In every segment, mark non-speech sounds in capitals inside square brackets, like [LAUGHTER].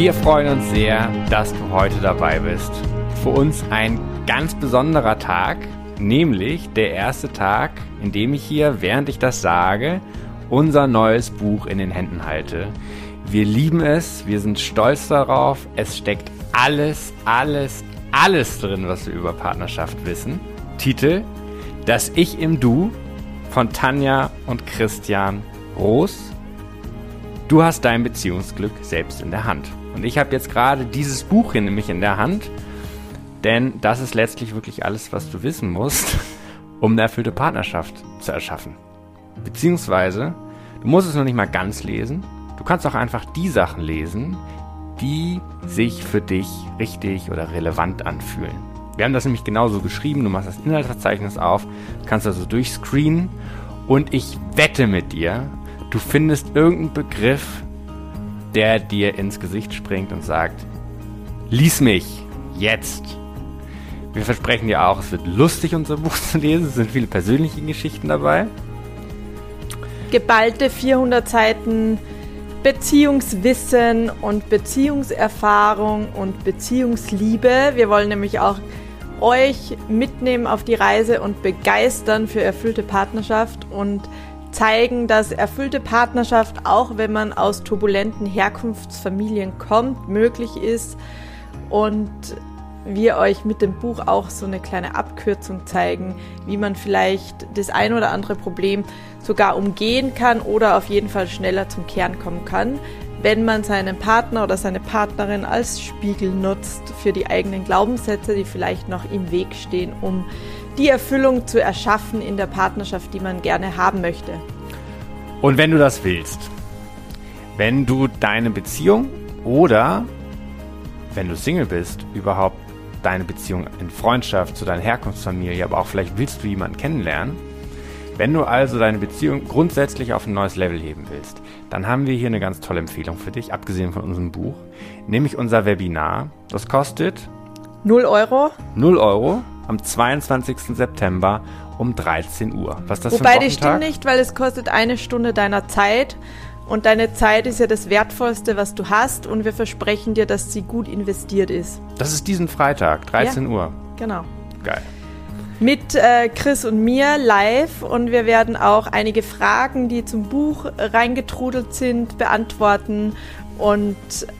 Wir freuen uns sehr, dass du heute dabei bist. Für uns ein ganz besonderer Tag, nämlich der erste Tag, in dem ich hier, während ich das sage, unser neues Buch in den Händen halte. Wir lieben es, wir sind stolz darauf. Es steckt alles, alles, alles drin, was wir über Partnerschaft wissen. Titel Das Ich im Du von Tanja und Christian Roos. Du hast dein Beziehungsglück selbst in der Hand. Und ich habe jetzt gerade dieses Buch hier nämlich in der Hand, denn das ist letztlich wirklich alles, was du wissen musst, [LAUGHS] um eine erfüllte Partnerschaft zu erschaffen. Beziehungsweise, du musst es noch nicht mal ganz lesen, du kannst auch einfach die Sachen lesen, die sich für dich richtig oder relevant anfühlen. Wir haben das nämlich genauso geschrieben, du machst das Inhaltsverzeichnis auf, kannst also durchscreenen und ich wette mit dir, du findest irgendeinen Begriff, der dir ins Gesicht springt und sagt, lies mich jetzt. Wir versprechen dir auch, es wird lustig, unser Buch zu lesen. Es sind viele persönliche Geschichten dabei. Geballte 400 Seiten Beziehungswissen und Beziehungserfahrung und Beziehungsliebe. Wir wollen nämlich auch euch mitnehmen auf die Reise und begeistern für erfüllte Partnerschaft und zeigen, dass erfüllte Partnerschaft, auch wenn man aus turbulenten Herkunftsfamilien kommt, möglich ist. Und wir euch mit dem Buch auch so eine kleine Abkürzung zeigen, wie man vielleicht das ein oder andere Problem sogar umgehen kann oder auf jeden Fall schneller zum Kern kommen kann, wenn man seinen Partner oder seine Partnerin als Spiegel nutzt für die eigenen Glaubenssätze, die vielleicht noch im Weg stehen, um die Erfüllung zu erschaffen in der Partnerschaft, die man gerne haben möchte. Und wenn du das willst, wenn du deine Beziehung oder wenn du Single bist, überhaupt deine Beziehung in Freundschaft zu deiner Herkunftsfamilie, aber auch vielleicht willst du jemanden kennenlernen, wenn du also deine Beziehung grundsätzlich auf ein neues Level heben willst, dann haben wir hier eine ganz tolle Empfehlung für dich, abgesehen von unserem Buch, nämlich unser Webinar. Das kostet 0 Euro. 0 Euro am 22. September um 13 Uhr. Was das Wobei für ein stimmt nicht, weil es kostet eine Stunde deiner Zeit und deine Zeit ist ja das Wertvollste, was du hast und wir versprechen dir, dass sie gut investiert ist. Das ist diesen Freitag, 13 ja, Uhr. Genau. Geil mit äh, Chris und mir live und wir werden auch einige Fragen, die zum Buch reingetrudelt sind, beantworten und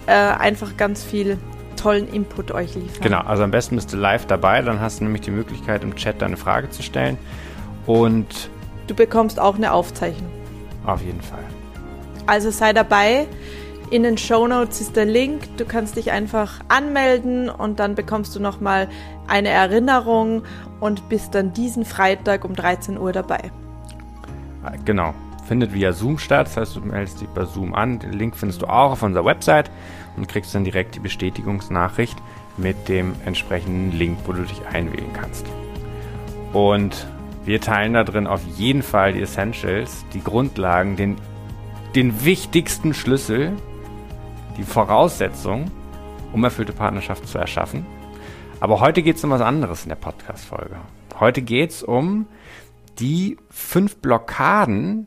äh, einfach ganz viel tollen Input euch liefern. Genau, also am besten bist du live dabei, dann hast du nämlich die Möglichkeit im Chat deine Frage zu stellen und du bekommst auch eine Aufzeichnung. Auf jeden Fall. Also sei dabei. In den Show Notes ist der Link. Du kannst dich einfach anmelden und dann bekommst du nochmal eine Erinnerung und bist dann diesen Freitag um 13 Uhr dabei. Genau. Findet via Zoom statt. Das heißt, du meldest dich bei Zoom an. Den Link findest du auch auf unserer Website und kriegst dann direkt die Bestätigungsnachricht mit dem entsprechenden Link, wo du dich einwählen kannst. Und wir teilen da drin auf jeden Fall die Essentials, die Grundlagen, den, den wichtigsten Schlüssel die Voraussetzung, um erfüllte Partnerschaft zu erschaffen. Aber heute geht es um was anderes in der Podcast-Folge. Heute geht es um die fünf Blockaden,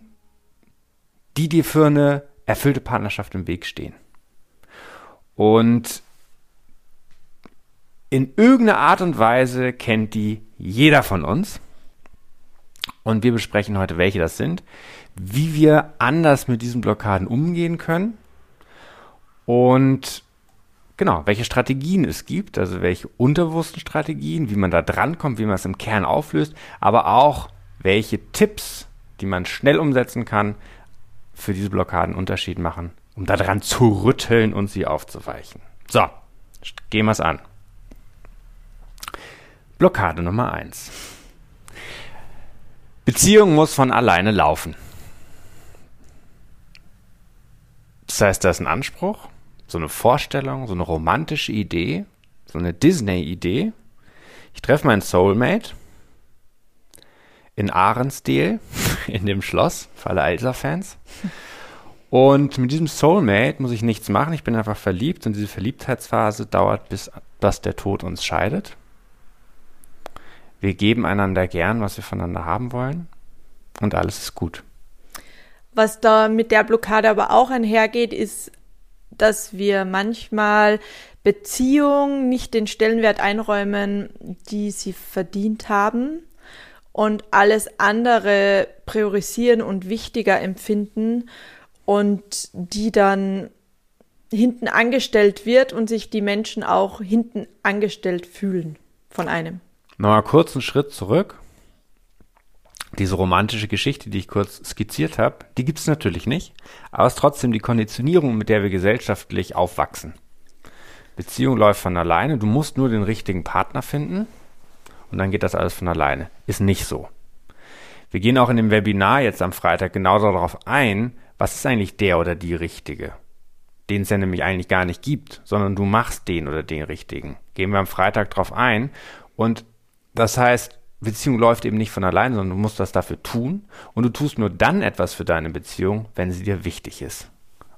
die dir für eine erfüllte Partnerschaft im Weg stehen. Und in irgendeiner Art und Weise kennt die jeder von uns. Und wir besprechen heute, welche das sind, wie wir anders mit diesen Blockaden umgehen können und genau, welche Strategien es gibt, also welche unterbewussten Strategien, wie man da drankommt, wie man es im Kern auflöst, aber auch welche Tipps, die man schnell umsetzen kann, für diese Blockaden Unterschied machen, um daran zu rütteln und sie aufzuweichen. So, gehen wir es an. Blockade Nummer 1. Beziehung muss von alleine laufen. Das heißt, da ist ein Anspruch, so eine Vorstellung, so eine romantische Idee, so eine Disney-Idee. Ich treffe meinen Soulmate in Ahrensdale, [LAUGHS] in dem Schloss, für alle Elsa-Fans. Und mit diesem Soulmate muss ich nichts machen. Ich bin einfach verliebt und diese Verliebtheitsphase dauert, bis dass der Tod uns scheidet. Wir geben einander gern, was wir voneinander haben wollen und alles ist gut. Was da mit der Blockade aber auch einhergeht, ist dass wir manchmal Beziehungen nicht den Stellenwert einräumen, die sie verdient haben und alles andere priorisieren und wichtiger empfinden und die dann hinten angestellt wird und sich die Menschen auch hinten angestellt fühlen von einem. Nochmal kurz einen Schritt zurück. Diese romantische Geschichte, die ich kurz skizziert habe, die gibt es natürlich nicht, aber es ist trotzdem die Konditionierung, mit der wir gesellschaftlich aufwachsen. Beziehung läuft von alleine, du musst nur den richtigen Partner finden und dann geht das alles von alleine. Ist nicht so. Wir gehen auch in dem Webinar jetzt am Freitag genau darauf ein, was ist eigentlich der oder die Richtige den es ja nämlich eigentlich gar nicht gibt, sondern du machst den oder den richtigen. Gehen wir am Freitag drauf ein. Und das heißt, Beziehung läuft eben nicht von alleine, sondern du musst das dafür tun. Und du tust nur dann etwas für deine Beziehung, wenn sie dir wichtig ist.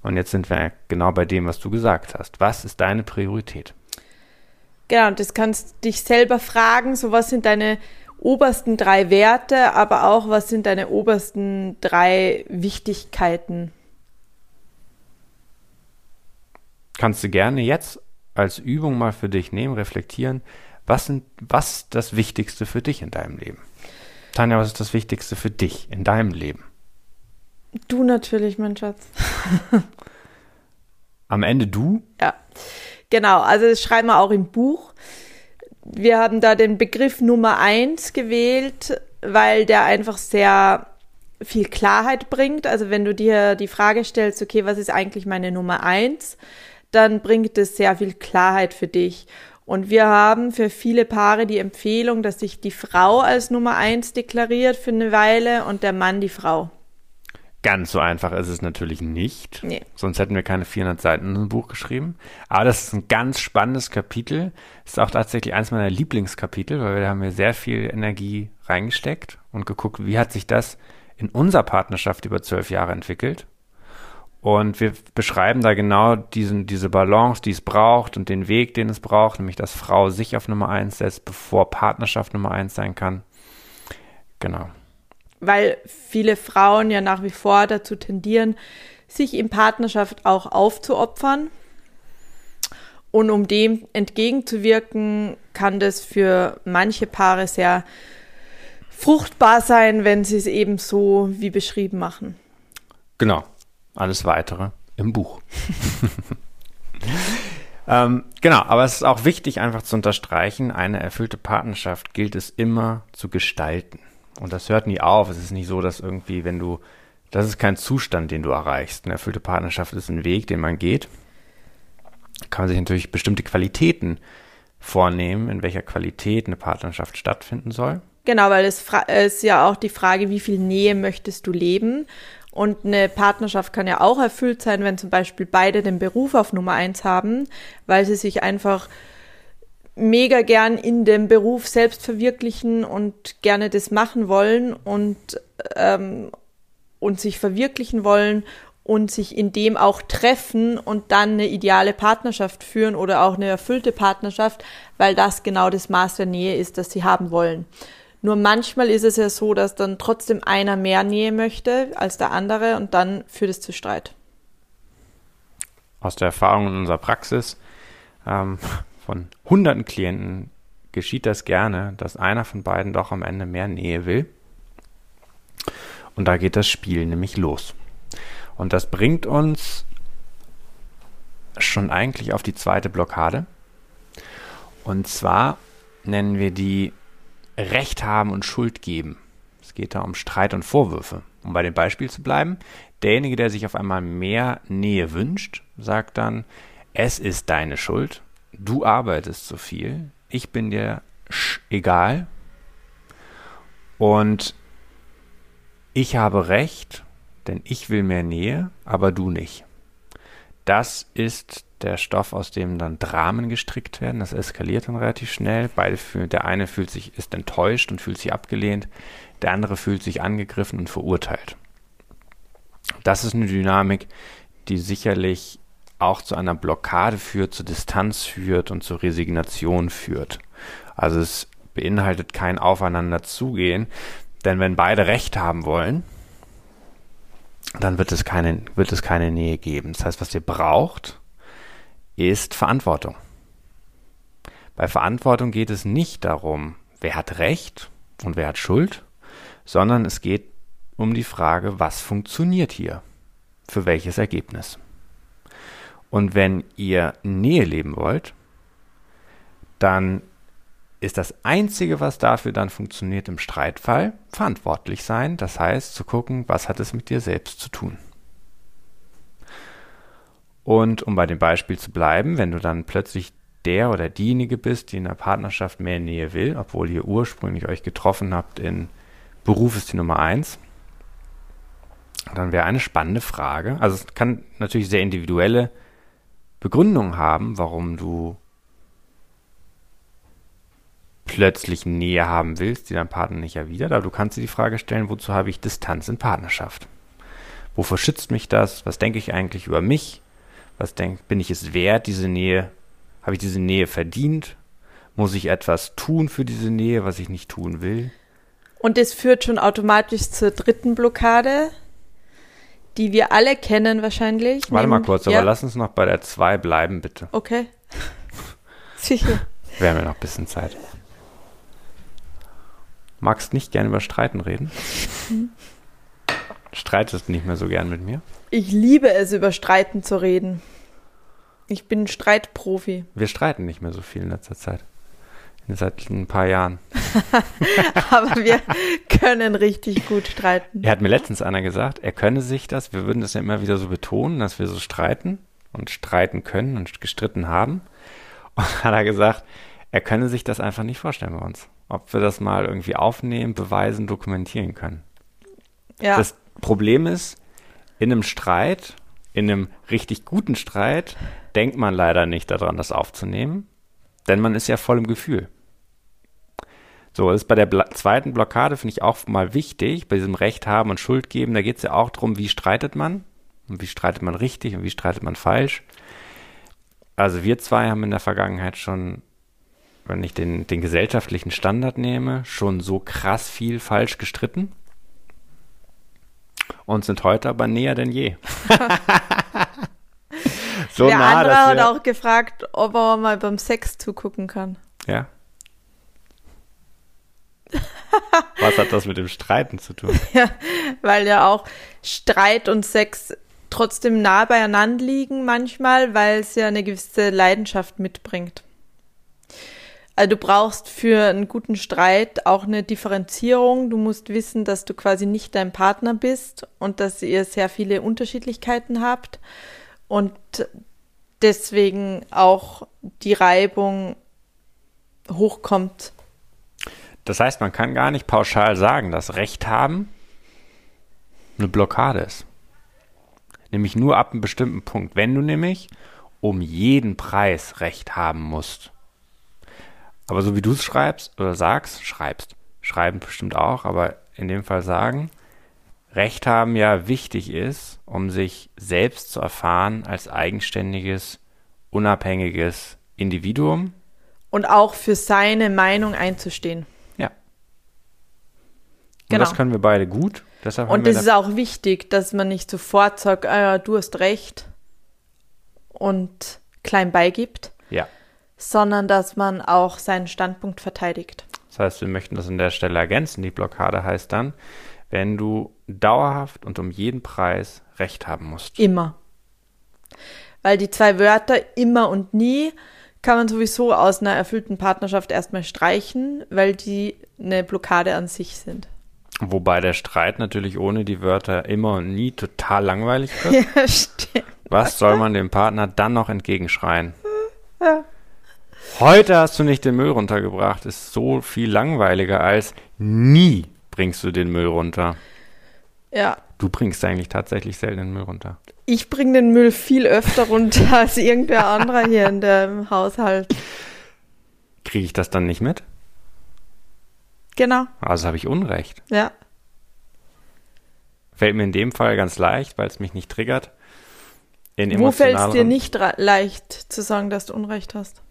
Und jetzt sind wir genau bei dem, was du gesagt hast. Was ist deine Priorität? Genau, das kannst dich selber fragen, so was sind deine obersten drei Werte, aber auch was sind deine obersten drei Wichtigkeiten kannst du gerne jetzt als Übung mal für dich nehmen, reflektieren, was, sind, was ist das Wichtigste für dich in deinem Leben? Tanja, was ist das Wichtigste für dich in deinem Leben? Du natürlich, mein Schatz. Am Ende du? Ja, genau. Also das schreiben wir auch im Buch. Wir haben da den Begriff Nummer eins gewählt, weil der einfach sehr viel Klarheit bringt. Also wenn du dir die Frage stellst, okay, was ist eigentlich meine Nummer eins? dann bringt es sehr viel Klarheit für dich. Und wir haben für viele Paare die Empfehlung, dass sich die Frau als Nummer eins deklariert für eine Weile und der Mann die Frau. Ganz so einfach ist es natürlich nicht. Nee. Sonst hätten wir keine 400 Seiten in ein Buch geschrieben. Aber das ist ein ganz spannendes Kapitel. Ist auch tatsächlich eines meiner Lieblingskapitel, weil wir da haben wir sehr viel Energie reingesteckt und geguckt, wie hat sich das in unserer Partnerschaft über zwölf Jahre entwickelt. Und wir beschreiben da genau diesen, diese Balance, die es braucht und den Weg, den es braucht, nämlich dass Frau sich auf Nummer eins setzt, bevor Partnerschaft Nummer eins sein kann. Genau. Weil viele Frauen ja nach wie vor dazu tendieren, sich in Partnerschaft auch aufzuopfern. Und um dem entgegenzuwirken, kann das für manche Paare sehr fruchtbar sein, wenn sie es eben so wie beschrieben machen. Genau. Alles weitere im Buch. [LAUGHS] ähm, genau, aber es ist auch wichtig, einfach zu unterstreichen, eine erfüllte Partnerschaft gilt es immer zu gestalten. Und das hört nie auf. Es ist nicht so, dass irgendwie, wenn du, das ist kein Zustand, den du erreichst. Eine erfüllte Partnerschaft ist ein Weg, den man geht. Kann man sich natürlich bestimmte Qualitäten vornehmen, in welcher Qualität eine Partnerschaft stattfinden soll. Genau, weil es ist ja auch die Frage, wie viel Nähe möchtest du leben? Und eine Partnerschaft kann ja auch erfüllt sein, wenn zum Beispiel beide den Beruf auf Nummer eins haben, weil sie sich einfach mega gern in dem Beruf selbst verwirklichen und gerne das machen wollen und, ähm, und sich verwirklichen wollen und sich in dem auch treffen und dann eine ideale Partnerschaft führen oder auch eine erfüllte Partnerschaft, weil das genau das Maß der Nähe ist, das sie haben wollen. Nur manchmal ist es ja so, dass dann trotzdem einer mehr Nähe möchte als der andere und dann führt es zu Streit. Aus der Erfahrung in unserer Praxis ähm, von hunderten Klienten geschieht das gerne, dass einer von beiden doch am Ende mehr Nähe will. Und da geht das Spiel nämlich los. Und das bringt uns schon eigentlich auf die zweite Blockade. Und zwar nennen wir die Recht haben und Schuld geben. Es geht da um Streit und Vorwürfe. Um bei dem Beispiel zu bleiben, derjenige, der sich auf einmal mehr Nähe wünscht, sagt dann, es ist deine Schuld, du arbeitest zu viel, ich bin dir egal und ich habe recht, denn ich will mehr Nähe, aber du nicht. Das ist der Stoff, aus dem dann Dramen gestrickt werden. Das eskaliert dann relativ schnell. Beide fühlen, der eine fühlt sich, ist enttäuscht und fühlt sich abgelehnt. Der andere fühlt sich angegriffen und verurteilt. Das ist eine Dynamik, die sicherlich auch zu einer Blockade führt, zu Distanz führt und zur Resignation führt. Also es beinhaltet kein Aufeinander zugehen, denn wenn beide Recht haben wollen, dann wird es keine, wird es keine Nähe geben. Das heißt, was ihr braucht, ist Verantwortung. Bei Verantwortung geht es nicht darum, wer hat Recht und wer hat Schuld, sondern es geht um die Frage, was funktioniert hier? Für welches Ergebnis? Und wenn ihr Nähe leben wollt, dann ist das Einzige, was dafür dann funktioniert im Streitfall, verantwortlich sein. Das heißt, zu gucken, was hat es mit dir selbst zu tun. Und um bei dem Beispiel zu bleiben, wenn du dann plötzlich der oder diejenige bist, die in der Partnerschaft mehr Nähe will, obwohl ihr ursprünglich euch getroffen habt in Beruf ist die Nummer eins, dann wäre eine spannende Frage. Also es kann natürlich sehr individuelle Begründungen haben, warum du plötzlich Nähe haben willst, die dein Partner nicht erwidert, aber du kannst dir die Frage stellen, wozu habe ich Distanz in Partnerschaft? Wovor schützt mich das? Was denke ich eigentlich über mich? Was denk, bin ich es wert, diese Nähe? Habe ich diese Nähe verdient? Muss ich etwas tun für diese Nähe, was ich nicht tun will? Und es führt schon automatisch zur dritten Blockade, die wir alle kennen wahrscheinlich. Warte mal kurz, ja. aber lass uns noch bei der 2 bleiben, bitte. Okay. [LAUGHS] Sicher. Wir haben ja noch ein bisschen Zeit. Magst nicht gerne über Streiten reden? Hm. Streitest nicht mehr so gern mit mir? Ich liebe es, über Streiten zu reden. Ich bin Streitprofi. Wir streiten nicht mehr so viel in letzter Zeit. Seit ein paar Jahren. [LAUGHS] Aber wir können richtig gut streiten. Er hat mir letztens einer gesagt, er könne sich das, wir würden das ja immer wieder so betonen, dass wir so streiten und streiten können und gestritten haben. Und hat er gesagt, er könne sich das einfach nicht vorstellen bei uns ob wir das mal irgendwie aufnehmen, beweisen, dokumentieren können. Ja. Das Problem ist, in einem Streit, in einem richtig guten Streit, denkt man leider nicht daran, das aufzunehmen, denn man ist ja voll im Gefühl. So, das ist bei der Bla zweiten Blockade, finde ich auch mal wichtig, bei diesem Recht haben und Schuld geben, da geht es ja auch darum, wie streitet man und wie streitet man richtig und wie streitet man falsch. Also wir zwei haben in der Vergangenheit schon wenn ich den, den gesellschaftlichen Standard nehme, schon so krass viel falsch gestritten und sind heute aber näher denn je. [LAUGHS] [LAUGHS] so Der nah, andere hat auch gefragt, ob er mal beim Sex zugucken kann. Ja. [LAUGHS] Was hat das mit dem Streiten zu tun? Ja, weil ja auch Streit und Sex trotzdem nah beieinander liegen manchmal, weil es ja eine gewisse Leidenschaft mitbringt. Also du brauchst für einen guten Streit auch eine Differenzierung. Du musst wissen, dass du quasi nicht dein Partner bist und dass ihr sehr viele Unterschiedlichkeiten habt und deswegen auch die Reibung hochkommt. Das heißt, man kann gar nicht pauschal sagen, dass Recht haben eine Blockade ist. Nämlich nur ab einem bestimmten Punkt. Wenn du nämlich um jeden Preis Recht haben musst, aber so wie du es schreibst oder sagst, schreibst, schreiben bestimmt auch, aber in dem Fall sagen, Recht haben ja wichtig ist, um sich selbst zu erfahren als eigenständiges, unabhängiges Individuum. Und auch für seine Meinung einzustehen. Ja. Genau. Und das können wir beide gut. Deshalb und es ist auch wichtig, dass man nicht sofort sagt, ah, du hast recht und klein beigibt. Ja sondern dass man auch seinen Standpunkt verteidigt. Das heißt, wir möchten das an der Stelle ergänzen. Die Blockade heißt dann, wenn du dauerhaft und um jeden Preis Recht haben musst. Immer. Weil die zwei Wörter immer und nie kann man sowieso aus einer erfüllten Partnerschaft erstmal streichen, weil die eine Blockade an sich sind. Wobei der Streit natürlich ohne die Wörter immer und nie total langweilig wird. [LAUGHS] Ja, stimmt. Was soll man dem Partner dann noch entgegenschreien? Ja. Heute hast du nicht den Müll runtergebracht, ist so viel langweiliger als nie bringst du den Müll runter. Ja. Du bringst eigentlich tatsächlich selten den Müll runter. Ich bringe den Müll viel öfter runter als irgendwer anderer hier in dem Haushalt. Kriege ich das dann nicht mit? Genau. Also habe ich Unrecht. Ja. Fällt mir in dem Fall ganz leicht, weil es mich nicht triggert. Wo fällt es dir nicht leicht zu sagen, dass du Unrecht hast?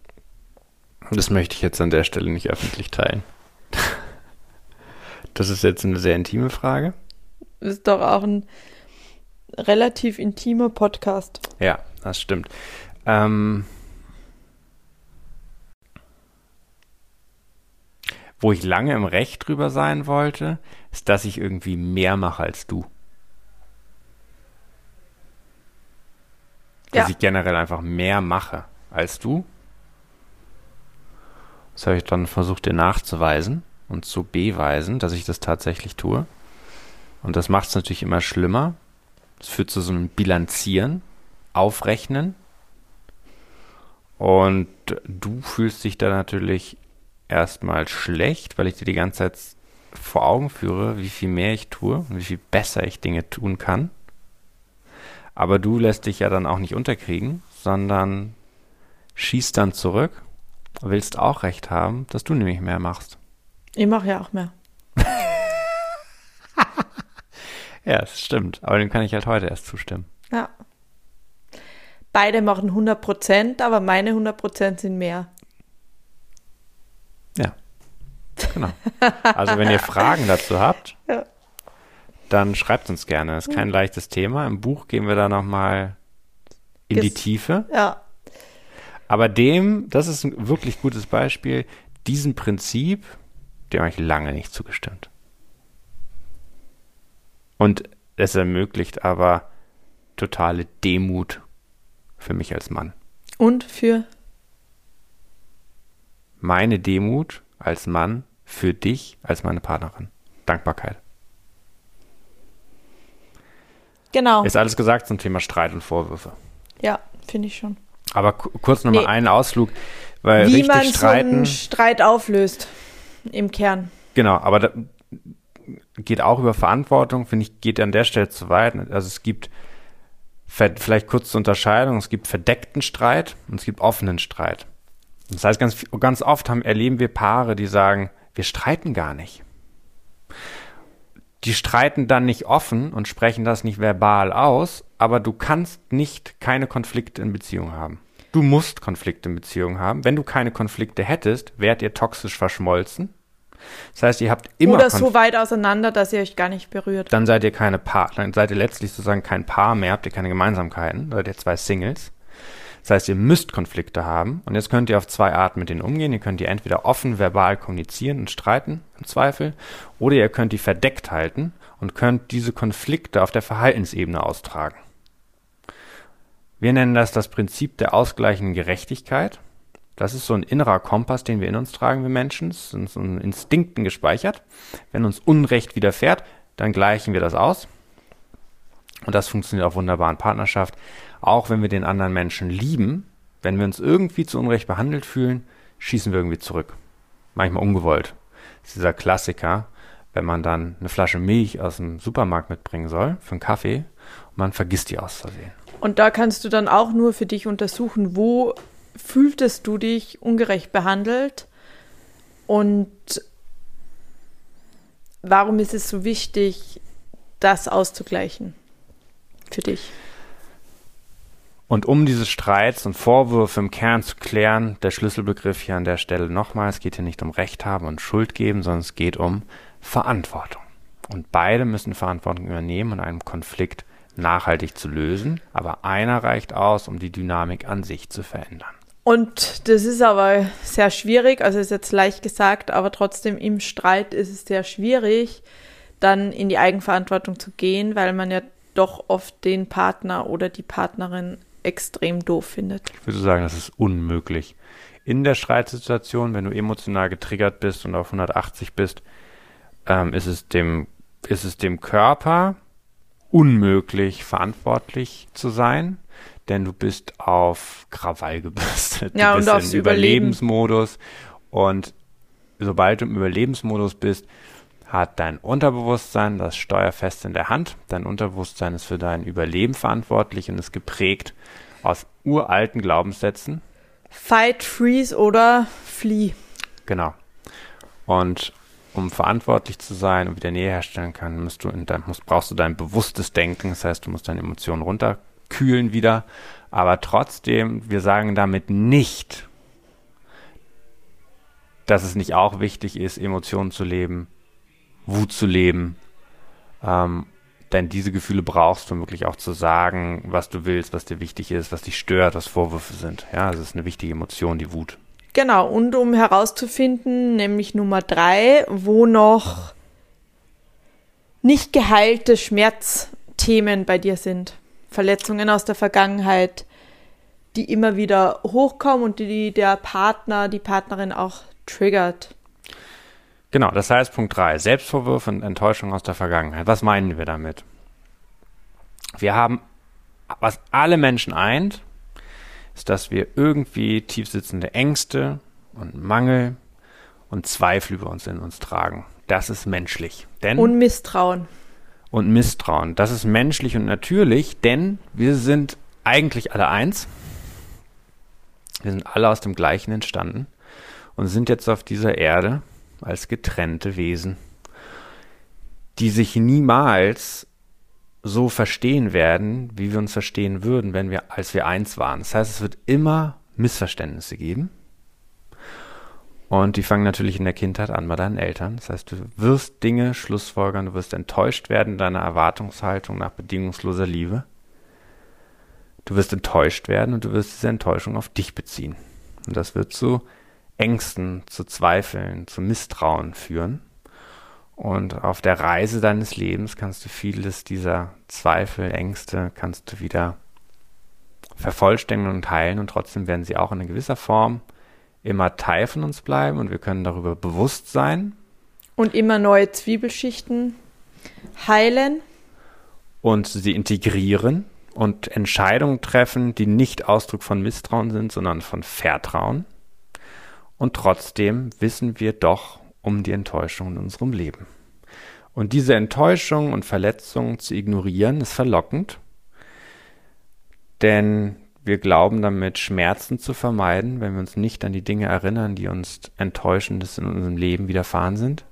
Das möchte ich jetzt an der Stelle nicht öffentlich teilen. Das ist jetzt eine sehr intime Frage. Ist doch auch ein relativ intimer Podcast. Ja, das stimmt. Ähm, wo ich lange im Recht drüber sein wollte, ist, dass ich irgendwie mehr mache als du. Dass Ja. ich generell einfach mehr mache als du. Das habe ich dann versucht, dir nachzuweisen und zu beweisen, dass ich das tatsächlich tue. Und das macht es natürlich immer schlimmer. Es führt zu so einem Bilanzieren, Aufrechnen. Und du fühlst dich da natürlich erstmal schlecht, weil ich dir die ganze Zeit vor Augen führe, wie viel mehr ich tue und wie viel besser ich Dinge tun kann. Aber du lässt dich ja dann auch nicht unterkriegen, sondern schießt dann zurück, willst auch recht haben, dass du nämlich mehr machst. Ich mache ja auch mehr. [LAUGHS] Ja, das stimmt. Aber dem kann ich halt heute erst zustimmen. Ja. Beide machen 100 Prozent, aber meine 100 Prozent sind mehr. Ja. Genau. Also wenn ihr Fragen [LAUGHS] dazu habt, Ja. dann schreibt uns gerne. Das ist kein leichtes Thema. Im Buch gehen wir da nochmal in die Tiefe. Ja. Aber dem, das ist ein wirklich gutes Beispiel, diesem Prinzip, dem habe ich lange nicht zugestimmt. Und es ermöglicht aber totale Demut für mich als Mann. Und für Meine Demut als Mann für dich als meine Partnerin. Dankbarkeit. genau. Ist alles gesagt zum Thema Streit und Vorwürfe. Ja, finde ich schon. Aber ku- kurz nochmal Nee. einen Ausflug, weil Wie richtig man so streiten. einen Streit auflöst im Kern. Genau, aber da geht auch über Verantwortung, finde ich, geht an der Stelle zu weit. Also es gibt vielleicht kurz zur Unterscheidung, es gibt verdeckten Streit und es gibt offenen Streit. Das heißt, ganz, ganz oft haben, erleben wir Paare, die sagen, wir streiten gar nicht. Die streiten dann nicht offen und sprechen das nicht verbal aus, aber du kannst nicht keine Konflikte in Beziehung haben. Du musst Konflikte in Beziehung haben. Wenn du keine Konflikte hättest, wärt ihr toxisch verschmolzen. Das heißt, ihr habt immer Oder so weit auseinander, dass ihr euch gar nicht berührt. dann seid ihr keine Paar, dann seid ihr letztlich sozusagen kein Paar mehr, habt ihr keine Gemeinsamkeiten, seid ihr zwei Singles. Das heißt, ihr müsst Konflikte haben und jetzt könnt ihr auf zwei Arten mit denen umgehen. Ihr könnt die entweder offen verbal kommunizieren und streiten im Zweifel oder ihr könnt die verdeckt halten und könnt diese Konflikte auf der Verhaltensebene austragen. Wir nennen das das Prinzip der ausgleichenden Gerechtigkeit. Das ist so ein innerer Kompass, den wir in uns tragen, wir Menschen. Das sind so in Instinkten gespeichert. Wenn uns Unrecht widerfährt, dann gleichen wir das aus. Und das funktioniert auch wunderbar in Partnerschaft. Auch wenn wir den anderen Menschen lieben, wenn wir uns irgendwie zu Unrecht behandelt fühlen, schießen wir irgendwie zurück. Manchmal ungewollt. Das ist dieser Klassiker, wenn man dann eine Flasche Milch aus dem Supermarkt mitbringen soll für einen Kaffee und man vergisst die aus Versehen. Und da kannst du dann auch nur für dich untersuchen, wo fühltest du dich ungerecht behandelt und warum ist es so wichtig, das auszugleichen für dich? Und um diese Streits und Vorwürfe im Kern zu klären, der Schlüsselbegriff hier an der Stelle nochmal, es geht hier nicht um Recht haben und Schuld geben, sondern es geht um Verantwortung. Und beide müssen Verantwortung übernehmen und einen Konflikt nachhaltig zu lösen, aber einer reicht aus, um die Dynamik an sich zu verändern. Und das ist aber sehr schwierig, also ist jetzt leicht gesagt, aber trotzdem im Streit ist es sehr schwierig, dann in die Eigenverantwortung zu gehen, weil man ja doch oft den Partner oder die Partnerin extrem doof findet. Ich würde sagen, das ist unmöglich. In der Streitsituation, wenn du emotional getriggert bist und auf 180 bist, ähm, ist, es dem, ist es dem Körper unmöglich, verantwortlich zu sein, denn du bist auf Krawall gebürstet. Ja, du und bist aufs im Überleben. Überlebensmodus und sobald du im Überlebensmodus bist, hat dein Unterbewusstsein das Steuerfest in der Hand. Dein Unterbewusstsein ist für dein Überleben verantwortlich und ist geprägt aus uralten Glaubenssätzen. Fight, freeze oder flee. Genau. Und um verantwortlich zu sein und wieder Nähe herstellen kann, musst du in dein, musst, brauchst du dein bewusstes Denken. Das heißt, du musst deine Emotionen runterkühlen wieder. Aber trotzdem, wir sagen damit nicht, dass es nicht auch wichtig ist, Emotionen zu leben, Wut zu leben. Ähm, denn diese Gefühle brauchst du, um wirklich auch zu sagen, was du willst, was dir wichtig ist, was dich stört, was Vorwürfe sind. Ja, das ist eine wichtige Emotion, die Wut. Genau, und um herauszufinden, nämlich Nummer drei, wo noch nicht geheilte Schmerzthemen bei dir sind. Verletzungen aus der Vergangenheit, die immer wieder hochkommen und die der Partner, die Partnerin auch triggert. Genau, das heißt Punkt 3, Selbstvorwürfe und Enttäuschung aus der Vergangenheit. Was meinen wir damit? Wir haben, was alle Menschen eint, ist, dass wir irgendwie tiefsitzende Ängste und Mangel und Zweifel über uns in uns tragen. Das ist menschlich. Denn und Misstrauen. Und Misstrauen. Das ist menschlich und natürlich, denn wir sind eigentlich alle eins. Wir sind alle aus dem Gleichen entstanden und sind jetzt auf dieser Erde als getrennte Wesen, die sich niemals so verstehen werden, wie wir uns verstehen würden, wenn wir, als wir eins waren. Das heißt, es wird immer Missverständnisse geben. Und die fangen natürlich in der Kindheit an bei deinen Eltern. Das heißt, du wirst Dinge schlussfolgern, du wirst enttäuscht werden deiner Erwartungshaltung nach bedingungsloser Liebe. Du wirst enttäuscht werden und du wirst diese Enttäuschung auf dich beziehen. Und das wird zu Ängsten, zu Zweifeln, zu Misstrauen führen. Und auf der Reise deines Lebens kannst du vieles dieser Zweifel, Ängste, kannst du wieder vervollständigen und heilen und trotzdem werden sie auch in gewisser Form immer Teil von uns bleiben und wir können darüber bewusst sein. Und immer neue Zwiebelschichten heilen. Und sie integrieren und Entscheidungen treffen, die nicht Ausdruck von Misstrauen sind, sondern von Vertrauen. Und trotzdem wissen wir doch um die Enttäuschung in unserem Leben. Und diese Enttäuschung und Verletzung zu ignorieren, ist verlockend, denn wir glauben damit, Schmerzen zu vermeiden, wenn wir uns nicht an die Dinge erinnern, die uns enttäuschendes in unserem Leben widerfahren sind.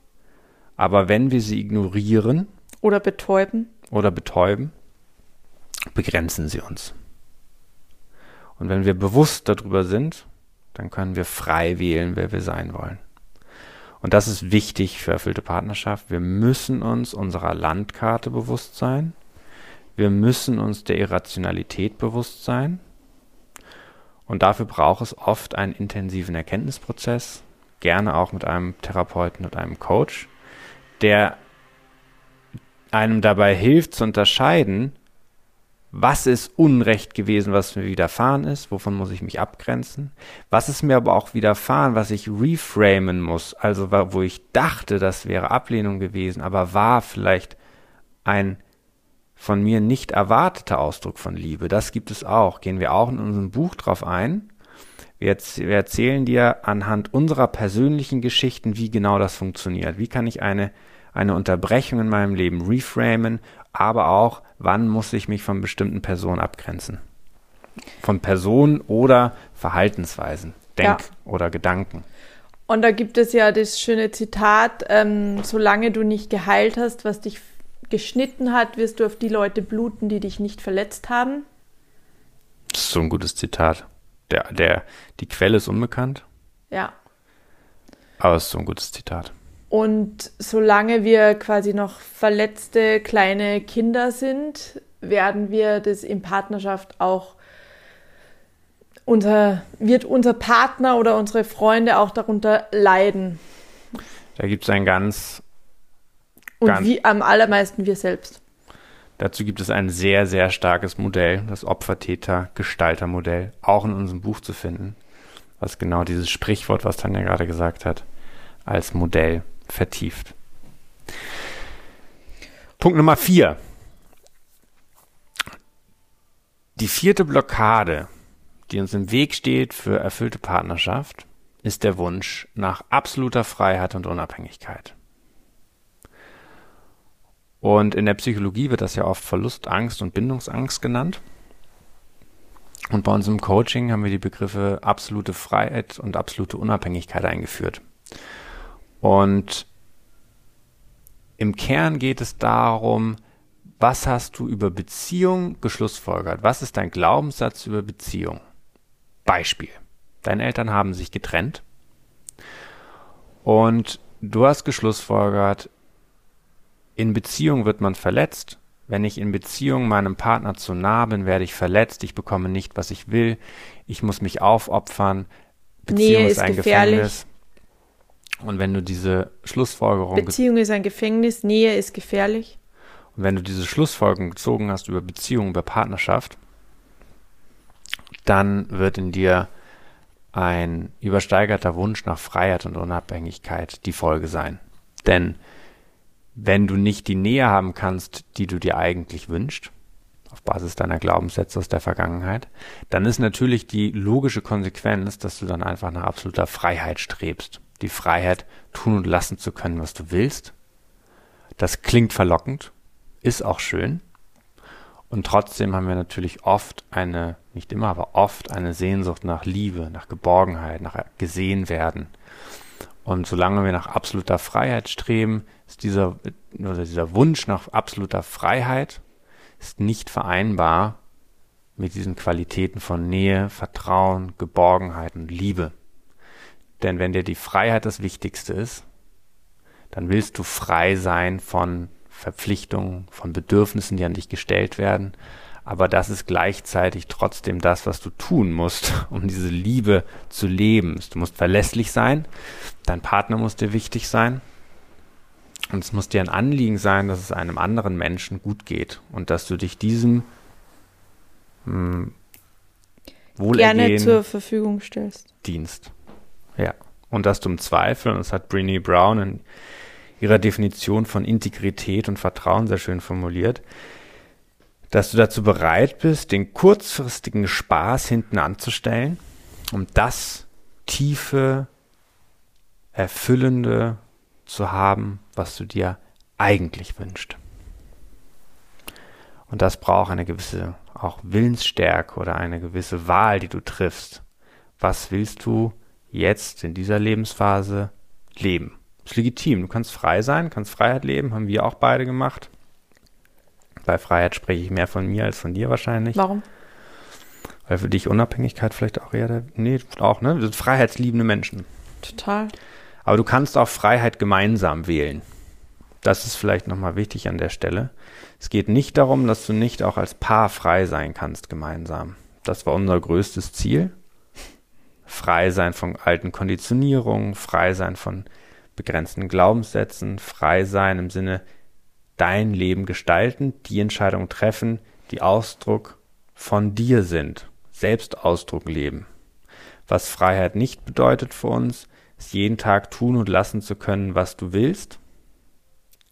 Aber wenn wir sie ignorieren oder betäuben oder betäuben, begrenzen sie uns. Und wenn wir bewusst darüber sind, dann können wir frei wählen, wer wir sein wollen. Und das ist wichtig für erfüllte Partnerschaft. Wir müssen uns unserer Landkarte bewusst sein. Wir müssen uns der Irrationalität bewusst sein. Und dafür braucht es oft einen intensiven Erkenntnisprozess, gerne auch mit einem Therapeuten und einem Coach, der einem dabei hilft zu unterscheiden, was ist Unrecht gewesen, was mir widerfahren ist, wovon muss ich mich abgrenzen, was ist mir aber auch widerfahren, was ich reframen muss, also wo ich dachte, das wäre Ablehnung gewesen, aber war vielleicht ein von mir nicht erwarteter Ausdruck von Liebe. Das gibt es auch. Gehen wir auch in unserem Buch drauf ein. Wir, wir erzählen dir anhand unserer persönlichen Geschichten, wie genau das funktioniert. Wie kann ich eine, eine Unterbrechung in meinem Leben reframen, aber auch wann muss ich mich von bestimmten Personen abgrenzen. Von Personen oder Verhaltensweisen, Denk- ja. oder Gedanken. Und da gibt es ja das schöne Zitat, ähm, solange du nicht geheilt hast, was dich geschnitten hat, wirst du auf die Leute bluten, die dich nicht verletzt haben. Das ist so ein gutes Zitat. Der, der, die Quelle ist unbekannt. Ja. Aber es ist so ein gutes Zitat. Und solange wir quasi noch verletzte kleine Kinder sind, werden wir das in Partnerschaft auch unser, wird unser Partner oder unsere Freunde auch darunter leiden. Da gibt es ein ganz. Und ganz, wie am allermeisten wir selbst. Dazu gibt es ein sehr, sehr starkes Modell, das Opfer-Täter-Gestalter-Modell, auch in unserem Buch zu finden, was genau dieses Sprichwort, was Tanja gerade gesagt hat, als Modell vertieft. Punkt Nummer vier. Die vierte Blockade, die uns im Weg steht für erfüllte Partnerschaft, ist der Wunsch nach absoluter Freiheit und Unabhängigkeit. Und in der Psychologie wird das ja oft Verlustangst und Bindungsangst genannt. Und bei uns im Coaching haben wir die Begriffe absolute Freiheit und absolute Unabhängigkeit eingeführt. Und im Kern geht es darum, was hast du über Beziehung geschlussfolgert? Was ist dein Glaubenssatz über Beziehung? Beispiel. Deine Eltern haben sich getrennt und du hast geschlussfolgert, in Beziehung wird man verletzt. Wenn ich in Beziehung meinem Partner zu nah bin, werde ich verletzt. Ich bekomme nicht, was ich will. Ich muss mich aufopfern. Beziehung Nähe ist ist ein gefährlich. Gefängnis. Und wenn du diese Schlussfolgerung Beziehung ist ein Gefängnis, Nähe ist gefährlich. Und wenn du diese Schlussfolgerung gezogen hast über Beziehung, über Partnerschaft, dann wird in dir ein übersteigerter Wunsch nach Freiheit und Unabhängigkeit die Folge sein. Denn wenn du nicht die Nähe haben kannst, die du dir eigentlich wünschst, auf Basis deiner Glaubenssätze aus der Vergangenheit, dann ist natürlich die logische Konsequenz, dass du dann einfach nach absoluter Freiheit strebst. Die Freiheit, tun und lassen zu können, was du willst. Das klingt verlockend, ist auch schön. Und trotzdem haben wir natürlich oft eine, nicht immer, aber oft eine Sehnsucht nach Liebe, nach Geborgenheit, nach gesehen werden. Und solange wir nach absoluter Freiheit streben, ist dieser, oder dieser Wunsch nach absoluter Freiheit ist nicht vereinbar mit diesen Qualitäten von Nähe, Vertrauen, Geborgenheit und Liebe. Denn wenn dir die Freiheit das Wichtigste ist, dann willst du frei sein von Verpflichtungen, von Bedürfnissen, die an dich gestellt werden. Aber das ist gleichzeitig trotzdem das, was du tun musst, [LAUGHS] um diese Liebe zu leben. Du musst verlässlich sein, dein Partner muss dir wichtig sein. Und es muss dir ein Anliegen sein, dass es einem anderen Menschen gut geht und dass du dich diesem hm, Wohlergehen Gerne zur Verfügung stellst. dienst. Ja. Und dass du im Zweifel, und das hat Brené Brown in ihrer Definition von Integrität und Vertrauen sehr schön formuliert, dass du dazu bereit bist, den kurzfristigen Spaß hinten anzustellen, um das tiefe, erfüllende zu haben, was du dir eigentlich wünschst. Und das braucht eine gewisse auch Willensstärke oder eine gewisse Wahl, die du triffst. Was willst du jetzt in dieser Lebensphase leben? Ist legitim. Du kannst frei sein, kannst Freiheit leben, haben wir auch beide gemacht. Bei Freiheit spreche ich mehr von mir als von dir wahrscheinlich. Warum? Weil für dich Unabhängigkeit vielleicht auch eher der, nee, auch, ne? Wir sind freiheitsliebende Menschen. Total. Aber du kannst auch Freiheit gemeinsam wählen. Das ist vielleicht nochmal wichtig an der Stelle. Es geht nicht darum, dass du nicht auch als Paar frei sein kannst gemeinsam. Das war unser größtes Ziel. Frei sein von alten Konditionierungen, frei sein von begrenzten Glaubenssätzen, frei sein im Sinne dein Leben gestalten, die Entscheidungen treffen, die Ausdruck von dir sind, Selbstausdruck leben. Was Freiheit nicht bedeutet für uns, ist jeden Tag tun und lassen zu können, was du willst.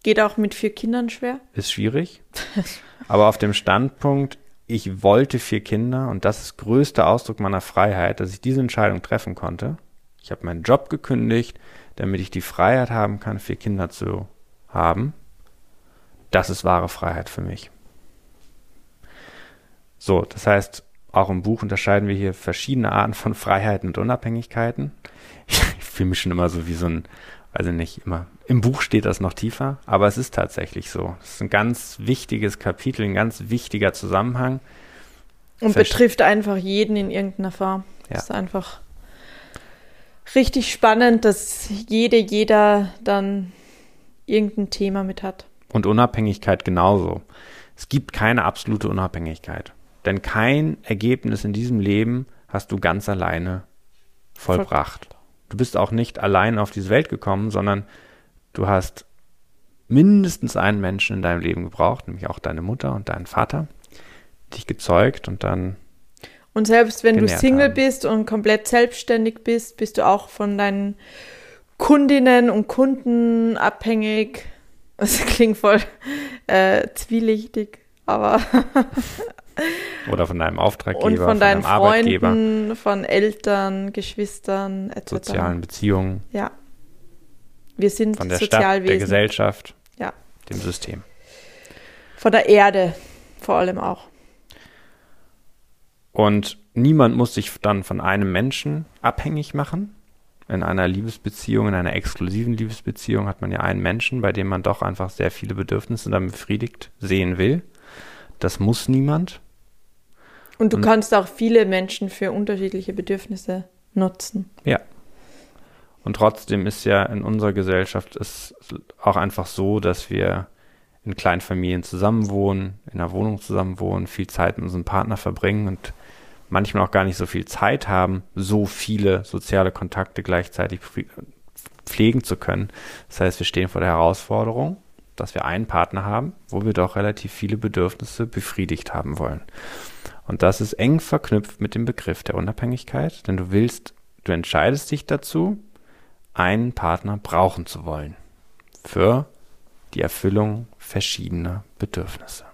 Geht auch mit vier Kindern schwer. Ist schwierig. [LAUGHS] Aber auf dem Standpunkt, ich wollte vier Kinder und das ist größter Ausdruck meiner Freiheit, dass ich diese Entscheidung treffen konnte. Ich habe meinen Job gekündigt, damit ich die Freiheit haben kann, vier Kinder zu haben. Das ist wahre Freiheit für mich. So, das heißt, auch im Buch unterscheiden wir hier verschiedene Arten von Freiheiten und Unabhängigkeiten. Ich, [LAUGHS] ich fühle mich schon immer so wie so ein, weiß ich nicht, immer. Im Buch steht das noch tiefer, aber es ist tatsächlich so. Es ist ein ganz wichtiges Kapitel, ein ganz wichtiger Zusammenhang. Und Verst- betrifft einfach jeden in irgendeiner Form. Ja. Das ist einfach richtig spannend, dass jede, jeder dann irgendein Thema mit hat. Und Unabhängigkeit genauso. Es gibt keine absolute Unabhängigkeit. Denn kein Ergebnis in diesem Leben hast du ganz alleine vollbracht. Du bist auch nicht allein auf diese Welt gekommen, sondern du hast mindestens einen Menschen in deinem Leben gebraucht, nämlich auch deine Mutter und deinen Vater, dich gezeugt und dann Und selbst wenn du Single haben. bist und komplett selbstständig bist, bist du auch von deinen Kundinnen und Kunden abhängig. [LAUGHS] Das klingt voll äh, zwielichtig, aber [LAUGHS] oder von deinem Auftraggeber, und von deinen deinem Arbeitgeber, Freunden, von Eltern, Geschwistern etc. sozialen Beziehungen, Ja. Wir sind von der Stadt, der Sozialwesen. Gesellschaft, Ja. dem System. Von der Erde vor allem auch. Und niemand muss sich dann von einem Menschen abhängig machen. In einer Liebesbeziehung, in einer exklusiven Liebesbeziehung hat man ja einen Menschen, bei dem man doch einfach sehr viele Bedürfnisse dann befriedigt sehen will. Das muss niemand. Und du Und- kannst auch viele Menschen für unterschiedliche Bedürfnisse nutzen. Ja. Und trotzdem ist ja in unserer Gesellschaft es auch einfach so, dass wir in kleinen Familien zusammenwohnen, in einer Wohnung zusammenwohnen, viel Zeit mit unserem Partner verbringen und manchmal auch gar nicht so viel Zeit haben, so viele soziale Kontakte gleichzeitig pflegen zu können. Das heißt, wir stehen vor der Herausforderung, dass wir einen Partner haben, wo wir doch relativ viele Bedürfnisse befriedigt haben wollen. Und das ist eng verknüpft mit dem Begriff der Unabhängigkeit, denn du willst, du entscheidest dich dazu, einen Partner brauchen zu wollen für die Erfüllung verschiedener Bedürfnisse.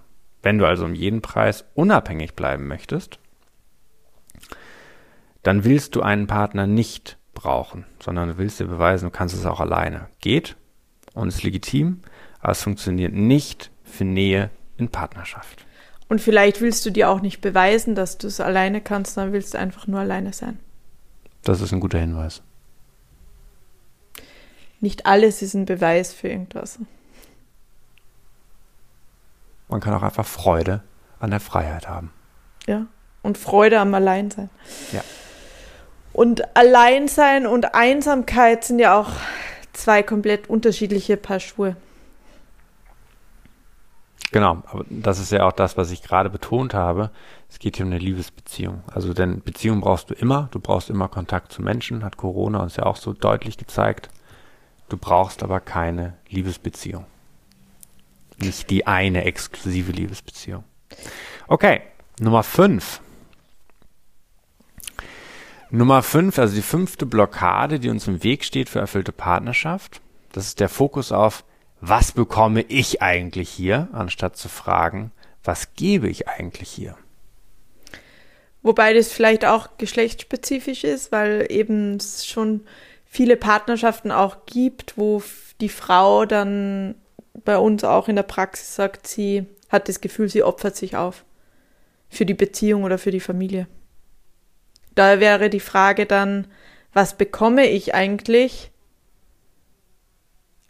Wenn du also um jeden Preis unabhängig bleiben möchtest, dann willst du einen Partner nicht brauchen, sondern du willst dir beweisen, du kannst es auch alleine. Geht und ist legitim, aber es funktioniert nicht für Nähe in Partnerschaft. Und vielleicht willst du dir auch nicht beweisen, dass du es alleine kannst, sondern willst du einfach nur alleine sein. Das ist ein guter Hinweis. Nicht alles ist ein Beweis für irgendwas. Man kann auch einfach Freude an der Freiheit haben. Ja. Und Freude am Alleinsein. Ja. Und Alleinsein und Einsamkeit sind ja auch zwei komplett unterschiedliche Paar Schuhe. Genau, aber das ist ja auch das, was ich gerade betont habe. Es geht hier um eine Liebesbeziehung. Also denn Beziehung brauchst du immer. Du brauchst immer Kontakt zu Menschen, hat Corona uns ja auch so deutlich gezeigt. Du brauchst aber keine Liebesbeziehung. Nicht die eine exklusive Liebesbeziehung. Okay, Nummer 5. Nummer 5, also die fünfte Blockade, die uns im Weg steht für erfüllte Partnerschaft. Das ist der Fokus auf, was bekomme ich eigentlich hier, anstatt zu fragen, was gebe ich eigentlich hier. Wobei das vielleicht auch geschlechtsspezifisch ist, weil eben es schon viele Partnerschaften auch gibt, wo die Frau dann bei uns auch in der Praxis sagt, sie hat das Gefühl, sie opfert sich auf für die Beziehung oder für die Familie. Da wäre die Frage dann, was bekomme ich eigentlich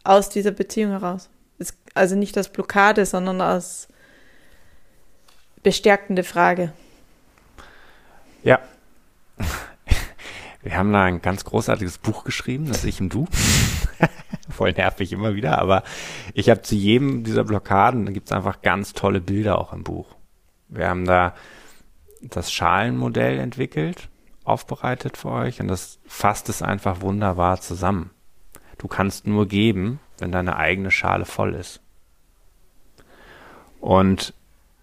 aus dieser Beziehung heraus? Also nicht als Blockade, sondern als bestärkende Frage. Ja. [LAUGHS] Wir haben da ein ganz großartiges Buch geschrieben, das Ich und Du. [LAUGHS] Voll nervig immer wieder, aber ich habe zu jedem dieser Blockaden, da gibt es einfach ganz tolle Bilder auch im Buch. Wir haben da das Schalenmodell entwickelt, aufbereitet für euch und das fasst es einfach wunderbar zusammen. Du kannst nur geben, wenn deine eigene Schale voll ist. Und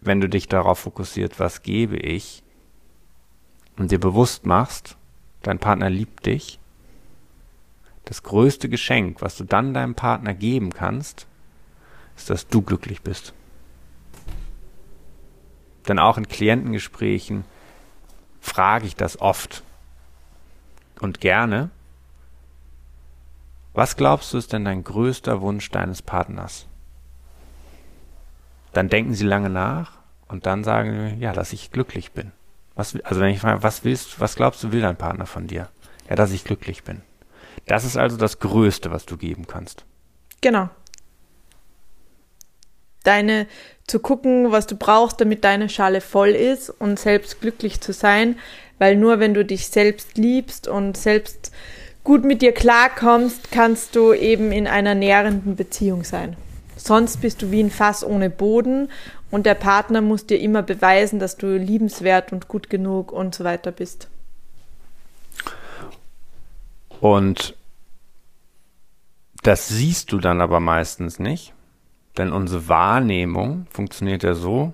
wenn du dich darauf fokussiert, was gebe ich, und dir bewusst machst, dein Partner liebt dich, das größte Geschenk, was du dann deinem Partner geben kannst, ist, dass du glücklich bist. Denn auch in Klientengesprächen frage ich das oft und gerne. Was glaubst du ist denn dein größter Wunsch deines Partners? Dann denken sie lange nach und dann sagen sie, ja, dass ich glücklich bin. Was, also wenn ich frage, was willst, was glaubst du will dein Partner von dir? Ja, dass ich glücklich bin. Das ist also das Größte, was du geben kannst. Genau deine, zu gucken, was du brauchst, damit deine Schale voll ist und selbst glücklich zu sein, weil nur wenn du dich selbst liebst und selbst gut mit dir klarkommst, kannst du eben in einer nährenden Beziehung sein. Sonst bist du wie ein Fass ohne Boden und der Partner muss dir immer beweisen, dass du liebenswert und gut genug und so weiter bist. Und das siehst du dann aber meistens nicht, denn unsere Wahrnehmung funktioniert ja so,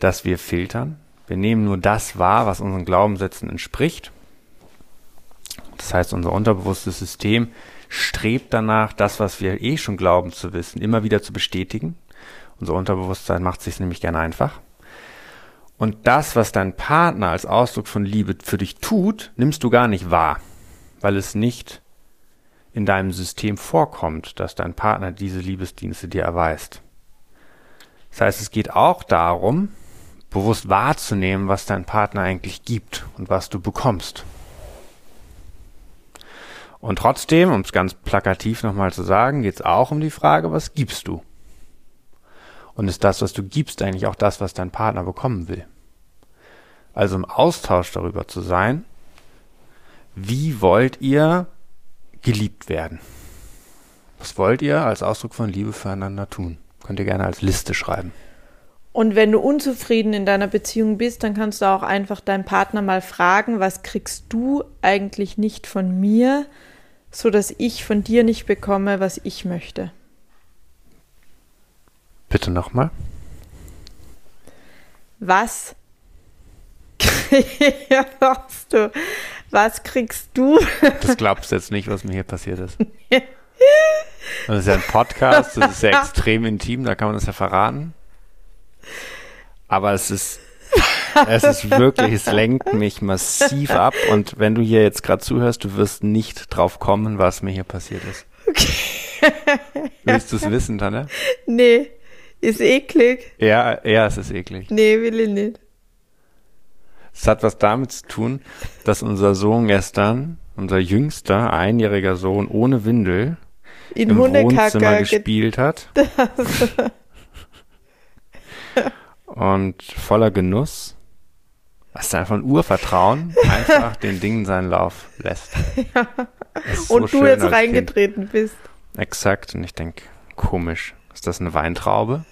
dass wir filtern. Wir nehmen nur das wahr, was unseren Glaubenssätzen entspricht. Das heißt, unser unterbewusstes System strebt danach, das, was wir eh schon glauben zu wissen, immer wieder zu bestätigen. Unser Unterbewusstsein macht sich nämlich gerne einfach. Und das, was dein Partner als Ausdruck von Liebe für dich tut, nimmst du gar nicht wahr, weil es nicht in deinem System vorkommt, dass dein Partner diese Liebesdienste dir erweist. Das heißt, es geht auch darum, bewusst wahrzunehmen, was dein Partner eigentlich gibt und was du bekommst. Und trotzdem, um es ganz plakativ nochmal zu sagen, geht es auch um die Frage, was gibst du? Und ist das, was du gibst, eigentlich auch das, was dein Partner bekommen will? Also im Austausch darüber zu sein, wie wollt ihr geliebt werden. Was wollt ihr als Ausdruck von Liebe füreinander tun? Könnt ihr gerne als Liste schreiben. Und wenn du unzufrieden in deiner Beziehung bist, dann kannst du auch einfach deinen Partner mal fragen, was kriegst du eigentlich nicht von mir, so dass ich von dir nicht bekomme, was ich möchte. Bitte nochmal. Was [LAUGHS] kriegst du? Was kriegst du? Das glaubst du jetzt nicht, was mir hier passiert ist. Das ist ja ein Podcast, das ist ja [LAUGHS] extrem intim, da kann man das ja verraten. Aber es ist, es ist wirklich, es lenkt mich massiv ab. Und wenn du hier jetzt gerade zuhörst, du wirst nicht drauf kommen, was mir hier passiert ist. Okay. Willst du es wissen, Tanne? Nee. Ist eklig. Ja, ja, es ist eklig. Nee, will ich nicht. Es hat was damit zu tun, dass unser Sohn gestern, unser jüngster, einjähriger Sohn ohne Windel, In im Wohnzimmer ge- gespielt hat. [LAUGHS] und voller Genuss, was ist einfach ein Urvertrauen, einfach den Dingen seinen Lauf lässt. [LAUGHS] Das ist so Und du jetzt reingetreten bist. Kind. Exakt. Und ich denke, komisch. Ist das eine Weintraube?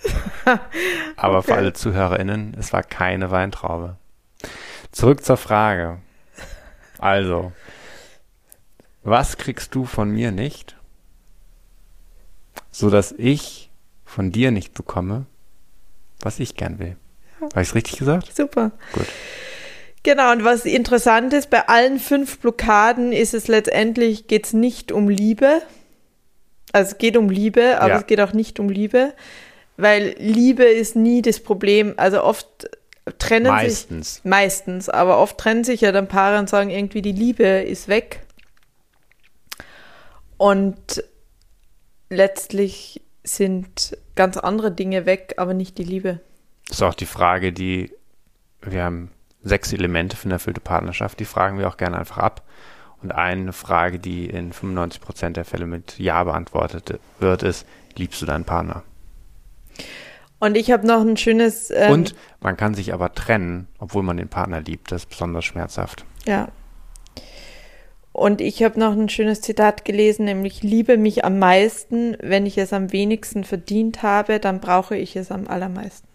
[LAUGHS] Aber für Okay. alle ZuhörerInnen, es war keine Weintraube. Zurück zur Frage. Also, was kriegst du von mir nicht, so dass ich von dir nicht bekomme, was ich gern will? Habe ich es richtig gesagt? Super. Gut. Genau, und was interessant ist, bei allen fünf Blockaden ist es letztendlich, geht es nicht um Liebe. Also es geht um Liebe, aber Ja. es geht auch nicht um Liebe, weil Liebe ist nie das Problem. Also oft trennen Meistens. sich, meistens, aber oft trennen sich ja dann Paare und sagen irgendwie, die Liebe ist weg. Und letztlich sind ganz andere Dinge weg, aber nicht die Liebe. Das ist auch die Frage, die wir haben sechs Elemente für eine erfüllte Partnerschaft, die fragen wir auch gerne einfach ab. Und eine Frage, die in 95 Prozent der Fälle mit Ja beantwortet wird, ist, liebst du deinen Partner? Und ich habe noch ein schönes. Ähm, Und man kann sich aber trennen, obwohl man den Partner liebt. Das ist besonders schmerzhaft. Ja. Und ich habe noch ein schönes Zitat gelesen, nämlich liebe mich am meisten, wenn ich es am wenigsten verdient habe, dann brauche ich es am allermeisten.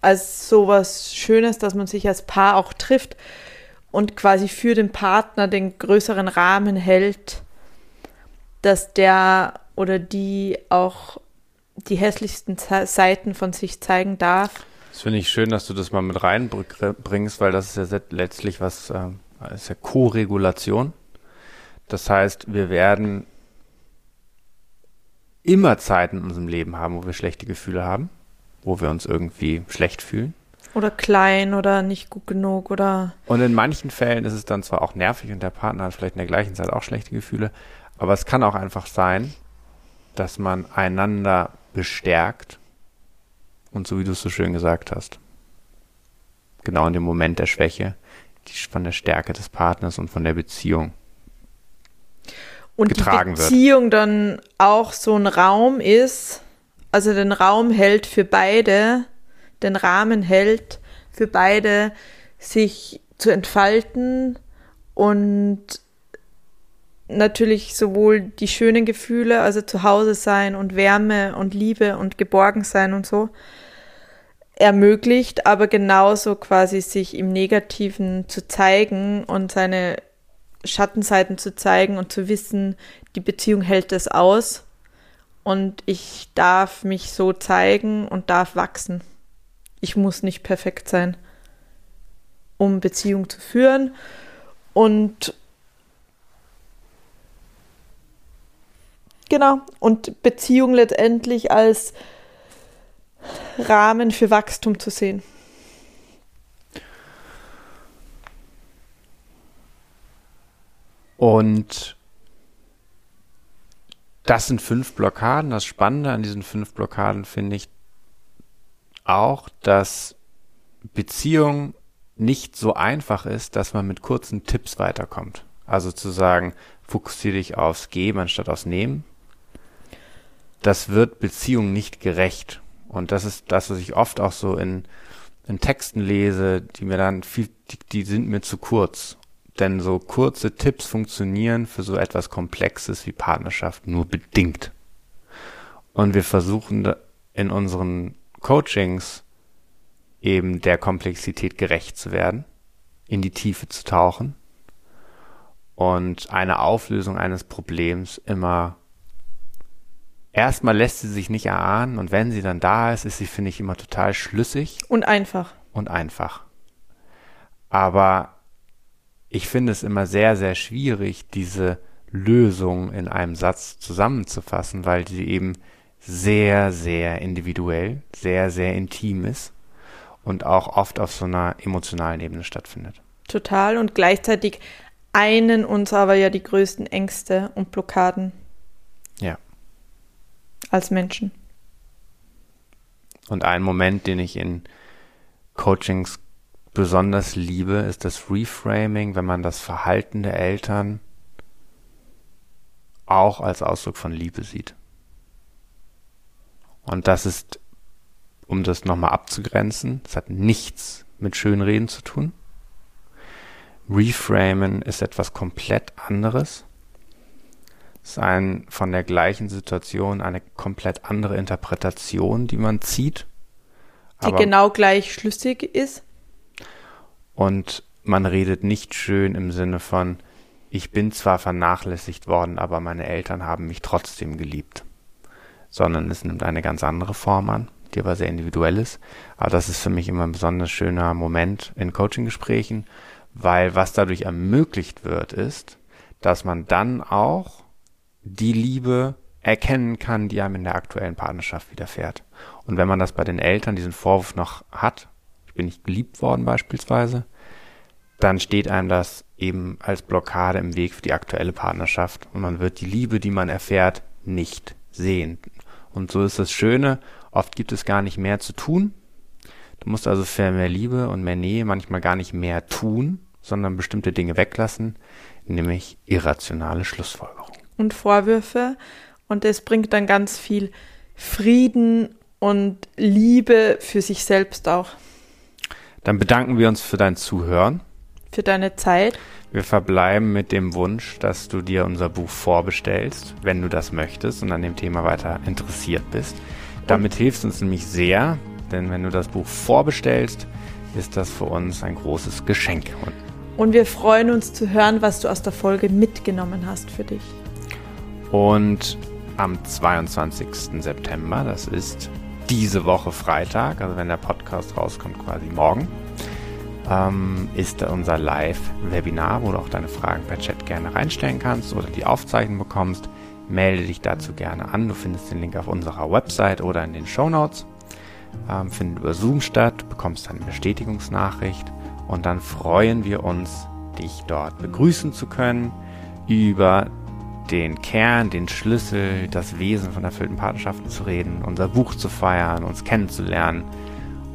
Also sowas Schönes, dass man sich als Paar auch trifft und quasi für den Partner den größeren Rahmen hält, dass der oder die auch die hässlichsten Seiten von sich zeigen darf. Das finde ich schön, dass du das mal mit reinbringst, weil das ist ja letztlich was, ähm, ist ja Co-Regulation. Das heißt, wir werden immer Zeiten in unserem Leben haben, wo wir schlechte Gefühle haben, wo wir uns irgendwie schlecht fühlen. Oder klein oder nicht gut genug oder Und in manchen Fällen ist es dann zwar auch nervig und der Partner hat vielleicht in der gleichen Zeit auch schlechte Gefühle, aber es kann auch einfach sein, dass man einander bestärkt und so wie du es so schön gesagt hast, genau in dem Moment der Schwäche, die von der Stärke des Partners und von der Beziehung. und getragen die wird. Beziehung dann auch so ein Raum ist, also den Raum hält für beide, den Rahmen hält für beide, sich zu entfalten und natürlich sowohl die schönen Gefühle, also zu Hause sein und Wärme und Liebe und geborgen sein und so ermöglicht, aber genauso quasi sich im Negativen zu zeigen und seine Schattenseiten zu zeigen und zu wissen, die Beziehung hält es aus und ich darf mich so zeigen und darf wachsen. Ich muss nicht perfekt sein, um Beziehung zu führen und genau und Beziehung letztendlich als Rahmen für Wachstum zu sehen. Und das sind fünf Blockaden. Das Spannende an diesen fünf Blockaden finde ich auch, dass Beziehung nicht so einfach ist, dass man mit kurzen Tipps weiterkommt. Also zu sagen, fokussiere dich aufs Geben anstatt aufs Nehmen. Das wird Beziehung nicht gerecht. Und das ist das, was ich oft auch so in, in Texten lese, die mir dann viel, die, die sind mir zu kurz. Denn so kurze Tipps funktionieren für so etwas Komplexes wie Partnerschaft nur bedingt. Und wir versuchen in unseren Coachings eben der Komplexität gerecht zu werden, in die Tiefe zu tauchen und eine Auflösung eines Problems immer erstmal lässt sie sich nicht erahnen und wenn sie dann da ist, ist sie, finde ich, immer total schlüssig. Und einfach. Und einfach. Aber ich finde es immer sehr, sehr schwierig, diese Lösung in einem Satz zusammenzufassen, weil sie eben sehr, sehr individuell, sehr, sehr intim ist und auch oft auf so einer emotionalen Ebene stattfindet. Total und gleichzeitig einen uns aber ja die größten Ängste und Blockaden. Ja. Als Menschen. Und ein Moment, den ich in Coachings besonders liebe, ist das Reframing, wenn man das Verhalten der Eltern auch als Ausdruck von Liebe sieht. Und das ist, um das nochmal abzugrenzen, das hat nichts mit Schönreden zu tun. Reframen ist etwas komplett anderes. Es ist ein von der gleichen Situation eine komplett andere Interpretation, die man zieht. Die genau gleich schlüssig ist. Und man redet nicht schön im Sinne von, ich bin zwar vernachlässigt worden, aber meine Eltern haben mich trotzdem geliebt. Sondern es nimmt eine ganz andere Form an, die aber sehr individuell ist. Aber das ist für mich immer ein besonders schöner Moment in Coaching-Gesprächen, weil was dadurch ermöglicht wird, ist, dass man dann auch die Liebe erkennen kann, die einem in der aktuellen Partnerschaft widerfährt. Und wenn man das bei den Eltern, diesen Vorwurf noch hat, bin nicht geliebt worden beispielsweise, dann steht einem das eben als Blockade im Weg für die aktuelle Partnerschaft und man wird die Liebe, die man erfährt, nicht sehen. Und so ist das Schöne, oft gibt es gar nicht mehr zu tun. Du musst also für mehr Liebe und mehr Nähe manchmal gar nicht mehr tun, sondern bestimmte Dinge weglassen, nämlich irrationale Schlussfolgerungen. Und Vorwürfe. Und es bringt dann ganz viel Frieden und Liebe für sich selbst auch. Dann bedanken wir uns für dein Zuhören. Für deine Zeit. Wir verbleiben mit dem Wunsch, dass du dir unser Buch vorbestellst, wenn du das möchtest und an dem Thema weiter interessiert bist. Damit und hilfst du uns nämlich sehr, denn wenn du das Buch vorbestellst, ist das für uns ein großes Geschenk. Und wir freuen uns zu hören, was du aus der Folge mitgenommen hast für dich. Und am 22. September, das ist diese Woche Freitag, also wenn der Podcast rauskommt, quasi morgen, ähm, ist unser Live-Webinar, wo du auch deine Fragen per Chat gerne reinstellen kannst oder die Aufzeichnung bekommst. Melde dich dazu gerne an. Du findest den Link auf unserer Website oder in den Show Notes. Ähm, findet über Zoom statt, bekommst eine Bestätigungsnachricht und dann freuen wir uns, dich dort begrüßen zu können, über den Kern, den Schlüssel, das Wesen von erfüllten Partnerschaften zu reden, unser Buch zu feiern, uns kennenzulernen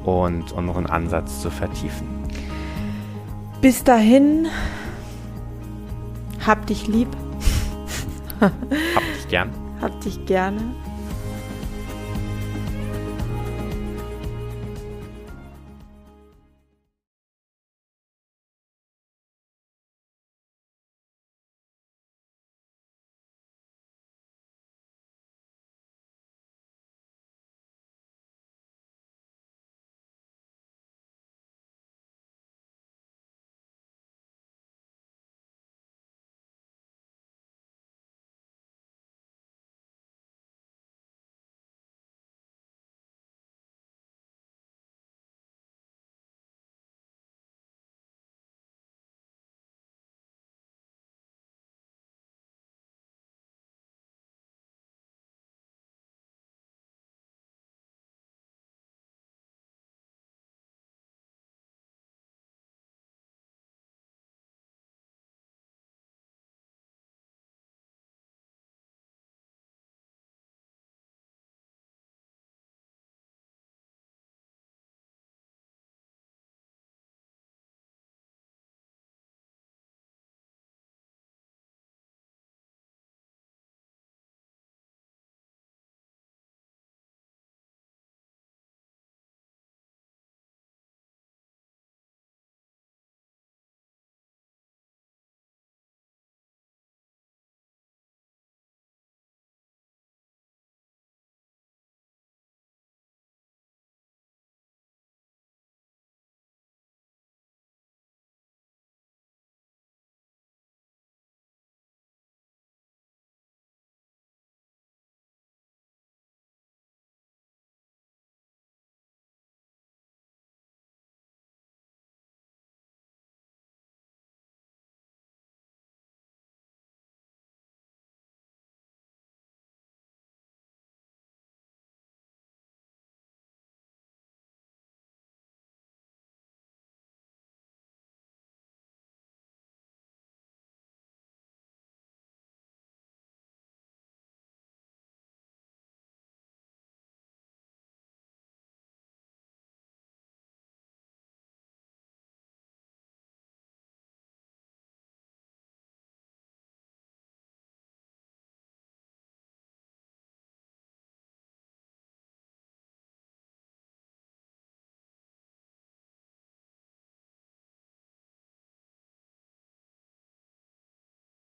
und unseren Ansatz zu vertiefen. Bis dahin, hab dich lieb. hab dich gern. Hab dich gerne.